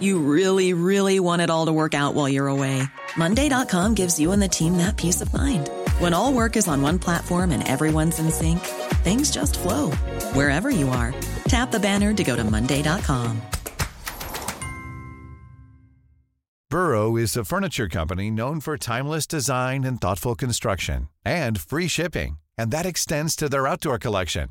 You really, really want it all to work out while you're away. Monday.com gives you and the team that peace of mind. When all work is on one platform and everyone's in sync, things just flow wherever you are. Tap the banner to go to Monday.com. Burrow is a furniture company known for timeless design and thoughtful construction and free shipping, and that extends to their outdoor collection.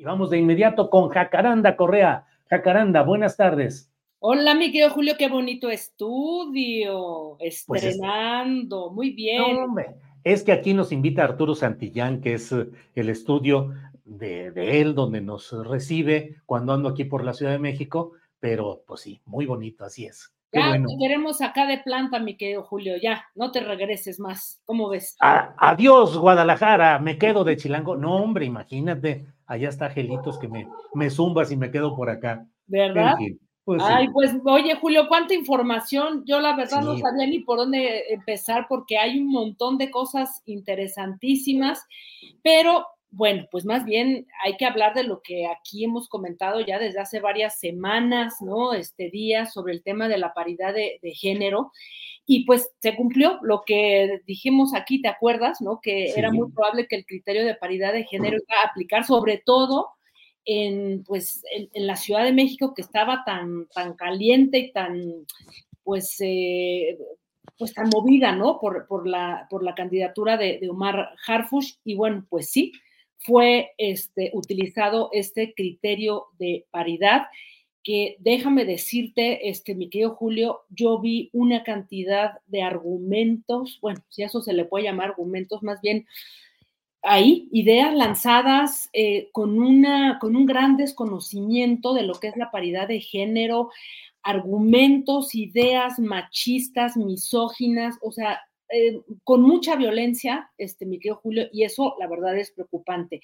Y vamos de inmediato con Jacaranda Correa. Jacaranda, buenas tardes. Hola, mi querido Julio, qué bonito estudio. Estrenando, pues muy bien. No, hombre, es que aquí nos invita Arturo Santillán, que es eh, el estudio de, de, él, donde nos recibe cuando ando aquí por la Ciudad de México, pero pues sí, muy bonito, así es. ya bueno. te queremos acá de planta, mi querido Julio, ya, no te regreses más. ¿Cómo ves? A, adiós, Guadalajara, me quedo de Chilango. No, hombre, imagínate, allá está Gelitos que me, me zumbas y me quedo por acá. ¿Verdad? Pues Ay, sí. pues oye, Julio, cuánta información. Yo la verdad sí. no sabía ni por dónde empezar porque hay un montón de cosas interesantísimas, pero bueno, pues más bien hay que hablar de lo que aquí hemos comentado ya desde hace varias semanas, ¿no? Este día sobre el tema de la paridad de, de género. Y pues se cumplió lo que dijimos aquí, ¿te acuerdas? ¿No? Que sí. era muy probable que el criterio de paridad de género iba a aplicar sobre todo en, pues, en, en, la Ciudad de México que estaba tan, tan caliente y tan, pues, eh, pues tan movida, ¿no? Por, por, la, por la candidatura de, de, Omar Harfush. Y bueno, pues sí, fue este, utilizado este criterio de paridad que déjame decirte, este, mi querido Julio, yo vi una cantidad de argumentos, bueno, si eso se le puede llamar argumentos, más bien ahí, ideas lanzadas eh, con, una, con un gran desconocimiento de lo que es la paridad de género, argumentos, ideas machistas, misóginas, o sea, eh, con mucha violencia, este, mi querido Julio, y eso la verdad es preocupante.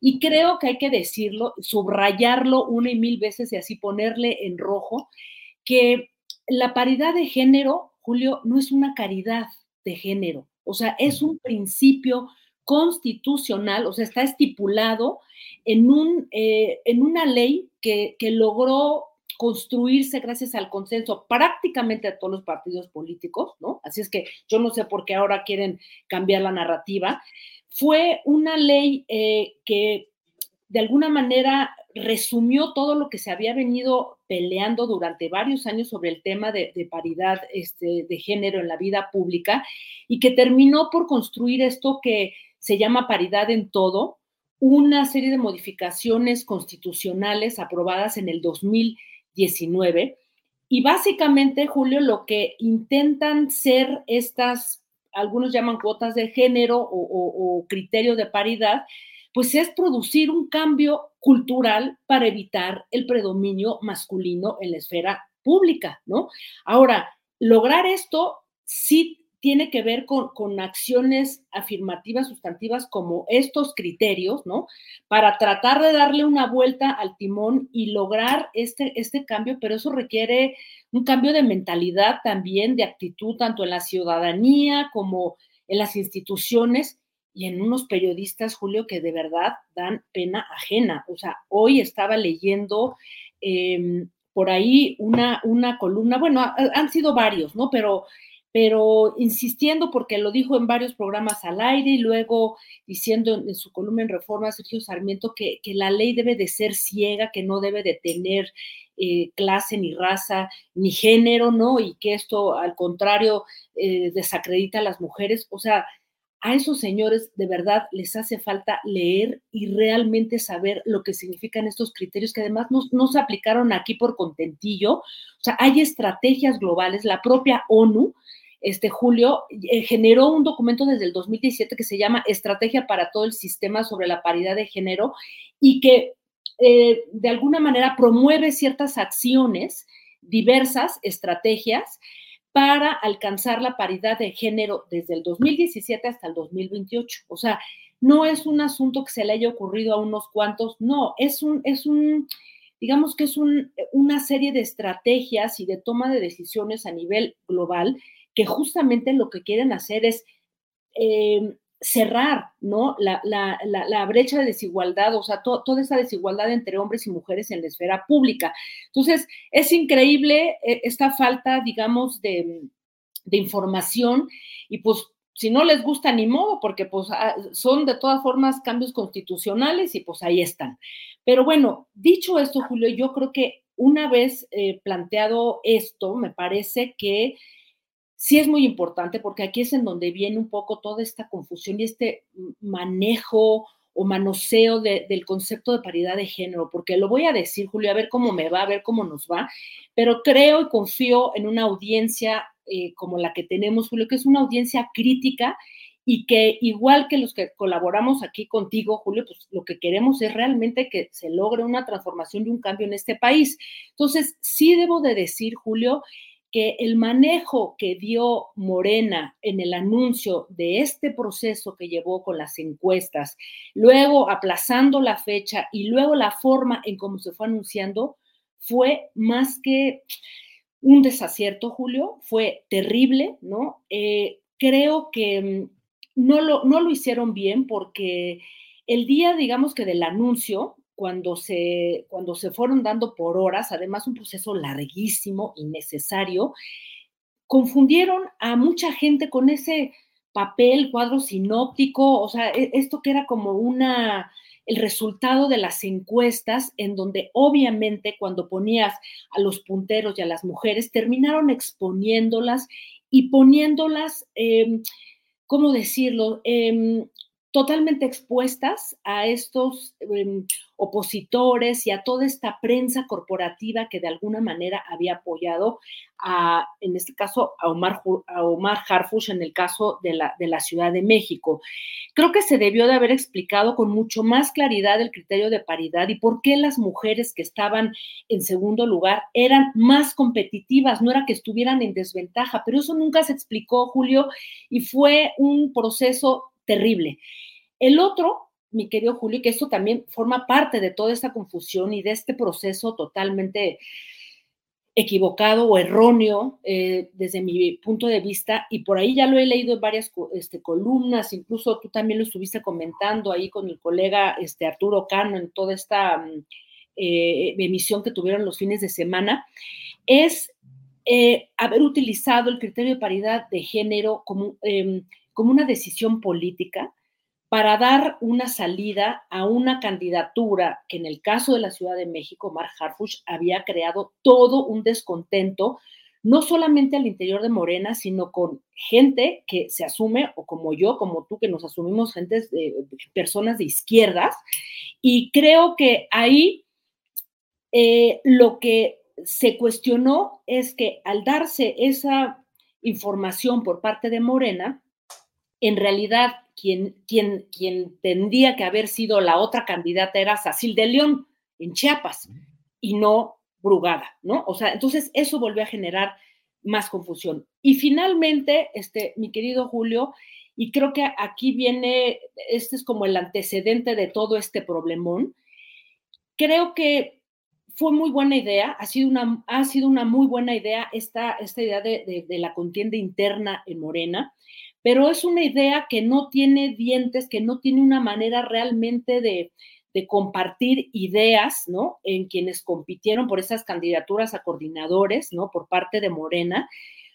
Y creo que hay que decirlo, subrayarlo una y mil veces y así ponerle en rojo, que la paridad de género, Julio, no es una caridad de género, o sea, es un principio constitucional, o sea, está estipulado en, un, eh, en una ley que, que logró construirse gracias al consenso prácticamente de todos los partidos políticos, ¿no? Así es que yo no sé por qué ahora quieren cambiar la narrativa. Fue una ley eh, que de alguna manera resumió todo lo que se había venido peleando durante varios años sobre el tema de, de paridad este, de género en la vida pública y que terminó por construir esto que se llama paridad en todo, una serie de modificaciones constitucionales aprobadas en el 2000 19. Y básicamente, Julio, lo que intentan ser estas algunos llaman cuotas de género o, o criterio de paridad, pues es producir un cambio cultural para evitar el predominio masculino en la esfera pública, ¿no? Ahora, lograr esto sí tiene que ver con, acciones afirmativas, sustantivas, como estos criterios, ¿no? Para tratar de darle una vuelta al timón y lograr este, este cambio, pero eso requiere un cambio de mentalidad también, de actitud, tanto en la ciudadanía como en las instituciones y en unos periodistas, Julio, que de verdad dan pena ajena. O sea, hoy estaba leyendo em, por ahí una, una columna, bueno, han sido varios, ¿no? Pero pero insistiendo porque lo dijo en varios programas al aire y luego diciendo en, su columna en Reforma Sergio Sarmiento que, la ley debe de ser ciega, que no debe de tener eh, clase ni raza ni género, ¿no? Y que esto al contrario eh, desacredita a las mujeres. O sea, a esos señores de verdad les hace falta leer y realmente saber lo que significan estos criterios que además no, no se aplicaron aquí por contentillo. O sea, hay estrategias globales, la propia ONU este, Julio, eh, generó un documento desde el 2017 que se llama Estrategia para todo el sistema sobre la paridad de género y que eh, de alguna manera promueve ciertas acciones, diversas estrategias para alcanzar la paridad de género desde el 2017 hasta el 2028. O sea, no es un asunto que se le haya ocurrido a unos cuantos, no, es un, es un, digamos que es una serie de estrategias y de toma de decisiones a nivel global justamente lo que quieren hacer es em, cerrar, ¿no? La, brecha de desigualdad, o sea, toda esa desigualdad entre hombres y mujeres en la esfera pública. Entonces, es increíble eh, esta falta, digamos, de, información y pues si no les gusta ni modo, porque pues ah, son de todas formas cambios constitucionales y pues ahí están. Pero bueno, dicho esto, Julio, yo creo que una vez eh, planteado esto, me parece que sí es muy importante porque aquí es en donde viene un poco toda esta confusión y este manejo o manoseo del concepto de paridad de género, porque lo voy a decir, Julio, a ver cómo me va, a ver cómo nos va, pero creo y confío en una audiencia eh, como la que tenemos, Julio, que es una audiencia crítica y que igual que los que colaboramos aquí contigo, Julio, pues lo que queremos es realmente que se logre una transformación y un cambio en este país. Entonces, sí debo de decir, Julio, que el manejo que dio Morena en el anuncio de este proceso que llevó con las encuestas, luego aplazando la fecha y luego la forma en cómo se fue anunciando, fue más que un desacierto, Julio, fue terrible, ¿no? Eh, creo que mm, no lo, no lo hicieron bien porque el día, digamos que del anuncio, cuando se, cuando se fueron dando por horas, además un proceso larguísimo, innecesario, confundieron a mucha gente con ese papel, cuadro sinóptico, o sea, e, esto que era como una, el resultado de las encuestas, en donde obviamente cuando ponías a los punteros y a las mujeres, terminaron exponiéndolas y poniéndolas, eh, ¿cómo decirlo? Em, totalmente expuestas a estos em, opositores y a toda esta prensa corporativa que de alguna manera había apoyado a, en este caso, a Omar, a Omar Harfush en el caso de la, de la Ciudad de México. Creo que se debió de haber explicado con mucho más claridad el criterio de paridad y por qué las mujeres que estaban en segundo lugar eran más competitivas, no era que estuvieran en desventaja, pero eso nunca se explicó, Julio, y fue un proceso terrible. El otro, mi querido Julio, que esto también forma parte de toda esta confusión y de este proceso totalmente equivocado o erróneo eh, desde mi punto de vista, y por ahí ya lo he leído en varias este, columnas, incluso tú también lo estuviste comentando ahí con el colega este, Arturo Cano en toda esta mm, eh, emisión que tuvieron los fines de semana, es eh, haber utilizado el criterio de paridad de género como em, como una decisión política para dar una salida a una candidatura que en el caso de la Ciudad de México, Mark Harfush había creado todo un descontento, no solamente al interior de Morena, sino con gente que se asume, o como yo, como tú, que nos asumimos gentes de, personas de izquierdas, y creo que ahí eh, lo que se cuestionó es que al darse esa información por parte de Morena, en realidad quien, quien, quien tendría que haber sido la otra candidata era Sacil de León en Chiapas y no Brugada, ¿no? O sea, entonces eso volvió a generar más confusión. Y finalmente, este, mi querido Julio, y creo que aquí viene, este es como el antecedente de todo este problemón, creo que fue muy buena idea, ha sido una, ha sido una muy buena idea esta, esta idea de, de la contienda interna en Morena, pero es una idea que no tiene dientes, que no tiene una manera realmente de, de compartir ideas, ¿no? En quienes compitieron por esas candidaturas a coordinadores, ¿no? Por parte de Morena,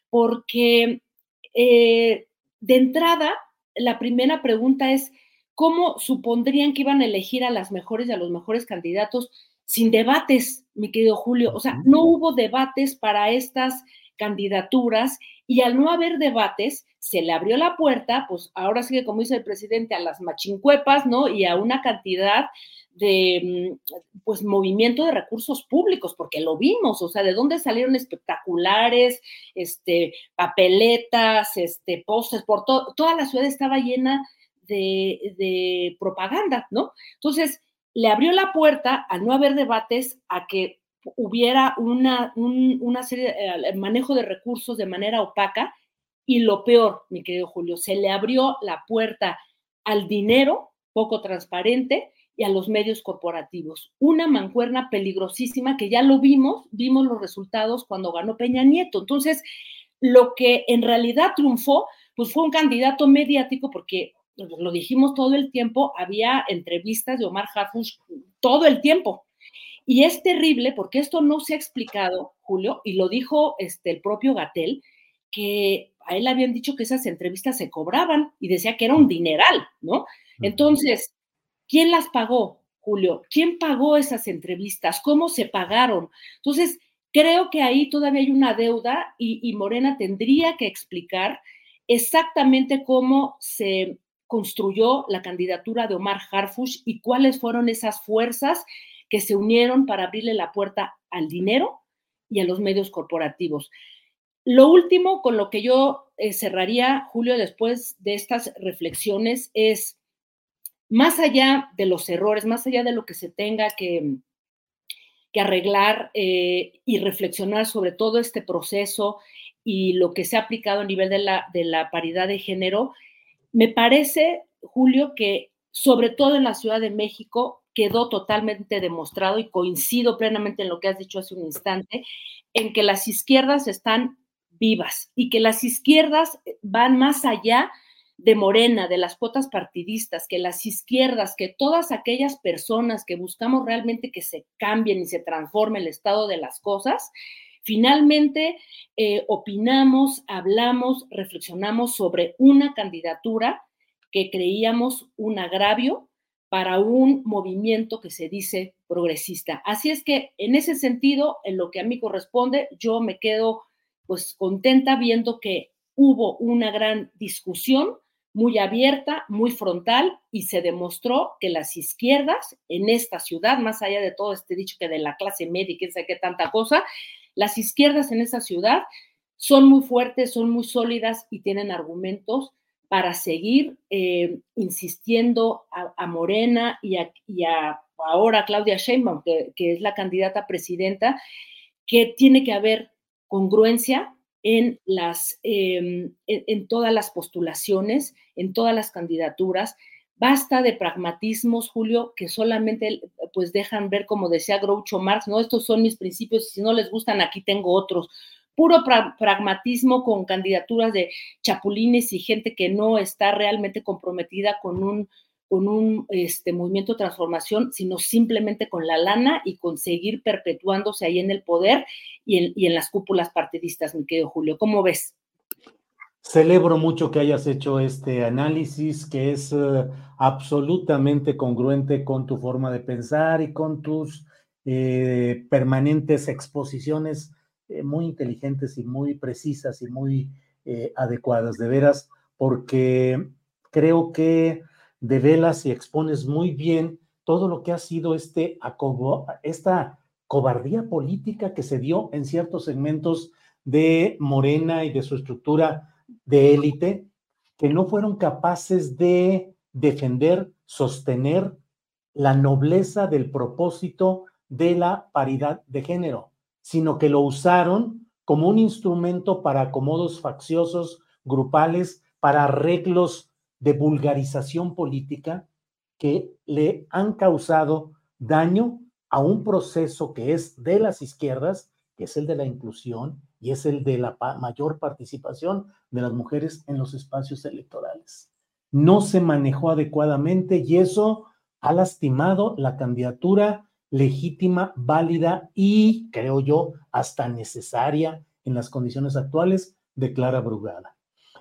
porque eh, de entrada, la primera pregunta es, ¿cómo supondrían que iban a elegir a las mejores y a los mejores candidatos sin debates, mi querido Julio? O sea, no hubo debates para estas candidaturas y al no haber debates, se le abrió la puerta, pues ahora sigue, como dice el presidente, a las machincuepas, ¿no? Y a una cantidad de, mm, pues, movimiento de recursos públicos, porque lo vimos, o sea, de dónde salieron espectaculares, este, papeletas, este, postes, por todo, toda la ciudad estaba llena de, de propaganda, ¿no? Entonces, le abrió la puerta, al no haber debates, a que hubiera una, una serie, eh, manejo de recursos de manera opaca y lo peor, mi querido Julio, se le abrió la puerta al dinero poco transparente y a los medios corporativos. Una mancuerna peligrosísima que ya lo vimos, vimos los resultados cuando ganó Peña Nieto. Entonces, lo que en realidad triunfó, pues fue un candidato mediático porque lo dijimos todo el tiempo, había entrevistas de Omar Harfush todo el tiempo, y es terrible porque esto no se ha explicado, Julio, y lo dijo este, el propio Gatel, que a él habían dicho que esas entrevistas se cobraban y decía que era un dineral, ¿no? Entonces, ¿quién las pagó, Julio? ¿Quién pagó esas entrevistas? ¿Cómo se pagaron? Entonces, creo que ahí todavía hay una deuda y, y Morena tendría que explicar exactamente cómo se construyó la candidatura de Omar Harfush y cuáles fueron esas fuerzas que se unieron para abrirle la puerta al dinero y a los medios corporativos. Lo último con lo que yo eh, cerraría, Julio, después de estas reflexiones, es más allá de los errores, más allá de lo que se tenga que, que arreglar eh, y reflexionar sobre todo este proceso y lo que se ha aplicado a nivel de la, de la paridad de género, me parece, Julio, que sobre todo en la Ciudad de México quedó totalmente demostrado y coincido plenamente en lo que has dicho hace un instante, en que las izquierdas están vivas y que las izquierdas van más allá de Morena, de las cuotas partidistas, que las izquierdas, que todas aquellas personas que buscamos realmente que se cambien y se transforme el estado de las cosas, finalmente eh, opinamos, hablamos, reflexionamos sobre una candidatura que creíamos un agravio para un movimiento que se dice progresista. Así es que en ese sentido, en lo que a mí corresponde, yo me quedo pues contenta viendo que hubo una gran discusión muy abierta, muy frontal y se demostró que las izquierdas en esta ciudad, más allá de todo este dicho que de la clase media y quién sabe qué tanta cosa, las izquierdas en esa ciudad son muy fuertes, son muy sólidas y tienen argumentos para seguir eh, insistiendo a, Morena y a, ahora a Claudia Sheinbaum, que, es la candidata presidenta, que tiene que haber congruencia en, las, em, en, todas las postulaciones, en todas las candidaturas. Basta de pragmatismos, Julio, que solamente pues dejan ver, como decía Groucho Marx, no, estos son mis principios, si no les gustan, aquí tengo otros puro pragmatismo con candidaturas de chapulines y gente que no está realmente comprometida con un, con un este, movimiento de transformación, sino simplemente con la lana y conseguir perpetuándose ahí en el poder y en, y en las cúpulas partidistas, mi querido Julio. ¿Cómo ves? Celebro mucho que hayas hecho este análisis que es uh, absolutamente congruente con tu forma de pensar y con tus eh, permanentes exposiciones eh, muy inteligentes y muy precisas y muy eh, adecuadas, de veras, porque creo que develas y expones muy bien todo lo que ha sido este esta cobardía política que se dio en ciertos segmentos de Morena y de su estructura de élite, que no fueron capaces de defender, sostener la nobleza del propósito de la paridad de género, sino que lo usaron como un instrumento para acomodos facciosos, grupales, para arreglos de vulgarización política que le han causado daño a un proceso que es de las izquierdas, que es el de la inclusión y es el de la mayor participación de las mujeres en los espacios electorales. No se manejó adecuadamente y eso ha lastimado la candidatura legítima, válida y, creo yo, hasta necesaria en las condiciones actuales de Clara Brugada.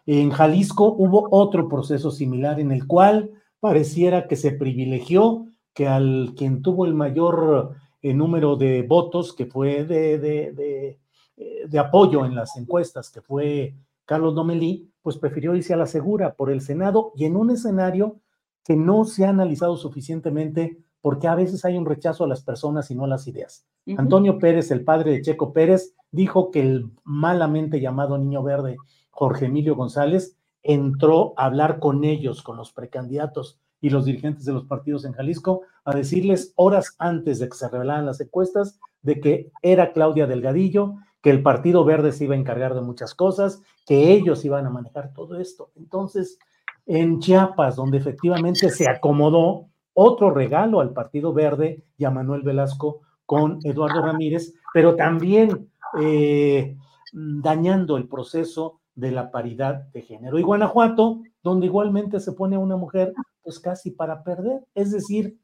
En Jalisco hubo otro proceso similar en el cual pareciera que se privilegió que al quien tuvo el mayor eh, número de votos, que fue de, de, eh, de, apoyo en las encuestas, que fue Carlos Domelí, pues prefirió irse a la segura por el Senado y en un escenario que no se ha analizado suficientemente porque a veces hay un rechazo a las personas y no a las ideas. Antonio Pérez, el padre de Checo Pérez, dijo que el malamente llamado Niño Verde, Jorge Emilio González, entró a hablar con ellos, con los precandidatos y los dirigentes de los partidos en Jalisco, a decirles horas antes de que se revelaran las encuestas de que era Claudia Delgadillo, que el Partido Verde se iba a encargar de muchas cosas, que ellos iban a manejar todo esto. Entonces, en Chiapas, donde efectivamente se acomodó otro regalo al Partido Verde y a Manuel Velasco con Eduardo Ramírez, pero también eh, dañando el proceso de la paridad de género. Y Guanajuato, donde igualmente se pone a una mujer, pues casi para perder. Es decir,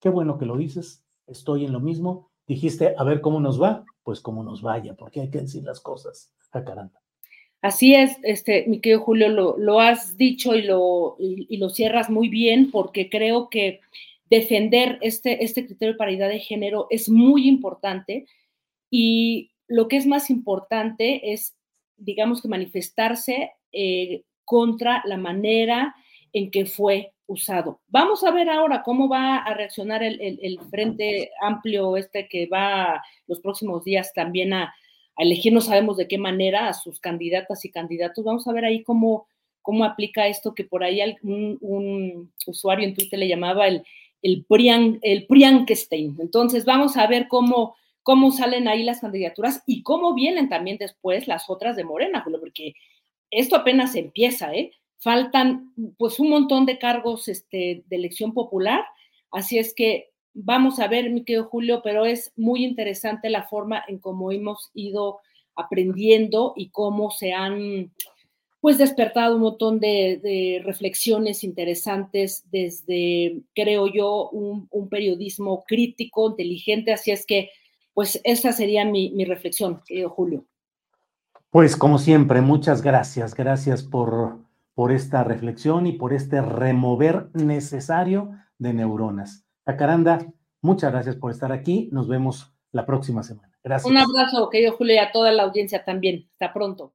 qué bueno que lo dices, estoy en lo mismo. Dijiste, a ver cómo nos va, pues cómo nos vaya, porque hay que decir las cosas a caramba. Así es, este, mi querido Julio, lo, has dicho y lo, y, lo cierras muy bien, porque creo que defender este, este criterio de paridad de género es muy importante y lo que es más importante es, digamos que manifestarse eh, contra la manera en que fue usado. Vamos a ver ahora cómo va a reaccionar el, el Frente Amplio este que va los próximos días también a, a elegir no sabemos de qué manera a sus candidatas y candidatos. Vamos a ver ahí cómo, cómo aplica esto que por ahí un, usuario en Twitter le llamaba el, el, Prian, el Priankestein. Entonces vamos a ver cómo, cómo salen ahí las candidaturas y cómo vienen también después las otras de Morena, porque esto apenas empieza, ¿eh? Faltan pues un montón de cargos este, de elección popular, así es que vamos a ver, mi querido Julio, pero es muy interesante la forma en cómo hemos ido aprendiendo y cómo se han pues despertado un montón de, reflexiones interesantes desde, creo yo, un, periodismo crítico, inteligente, así es que, pues esa sería mi, reflexión, querido Julio. Pues como siempre, muchas gracias, gracias por, por esta reflexión y por este remover necesario de neuronas. Jacaranda, muchas gracias por estar aquí. Nos vemos la próxima semana. Gracias. Un abrazo, querido Julio, y a toda la audiencia también. Hasta pronto.